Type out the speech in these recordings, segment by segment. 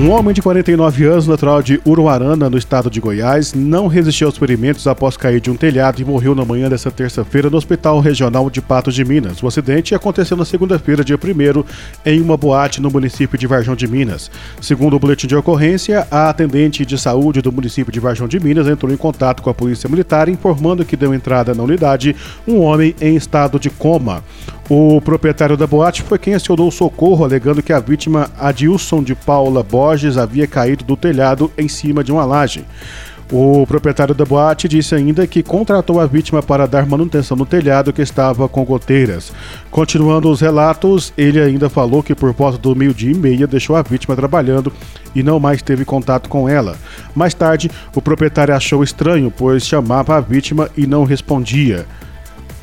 Um homem de 49 anos, natural de Uruarana, no estado de Goiás, não resistiu aos ferimentos após cair de um telhado e morreu na manhã desta terça-feira no Hospital Regional de Patos de Minas. O acidente aconteceu na segunda-feira, dia 1 em uma boate no município de Varjão de Minas. Segundo o boletim de ocorrência, a atendente de saúde do município de Varjão de Minas entrou em contato com a polícia militar, informando que deu entrada na unidade um homem em estado de coma. O proprietário da boate foi quem acionou o socorro, alegando que a vítima, Adilson de Paula Borges, havia caído do telhado em cima de uma laje. O proprietário da boate disse ainda que contratou a vítima para dar manutenção no telhado que estava com goteiras. Continuando os relatos, ele ainda falou que por volta do meio-dia e meia deixou a vítima trabalhando e não mais teve contato com ela. Mais tarde, o proprietário achou estranho, pois chamava a vítima e não respondia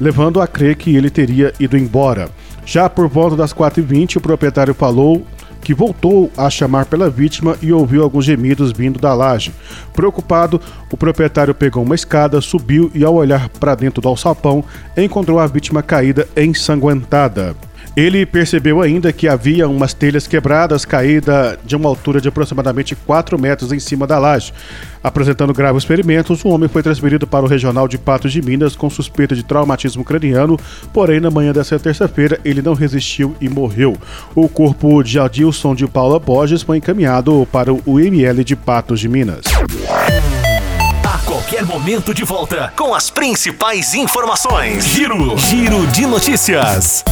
levando a crer que ele teria ido embora. Já por volta das 4h20, o proprietário falou que voltou a chamar pela vítima e ouviu alguns gemidos vindo da laje. Preocupado, o proprietário pegou uma escada, subiu e, ao olhar para dentro do alçapão, encontrou a vítima caída ensanguentada. Ele percebeu ainda que havia umas telhas quebradas caídas de uma altura de aproximadamente 4 metros em cima da laje. Apresentando graves ferimentos, o homem foi transferido para o Regional de Patos de Minas com suspeita de traumatismo craniano, porém, na manhã dessa terça-feira, ele não resistiu e morreu. O corpo de Adilson de Paula Borges foi encaminhado para o UML de Patos de Minas. A qualquer momento de volta com as principais informações. Giro, Giro de notícias.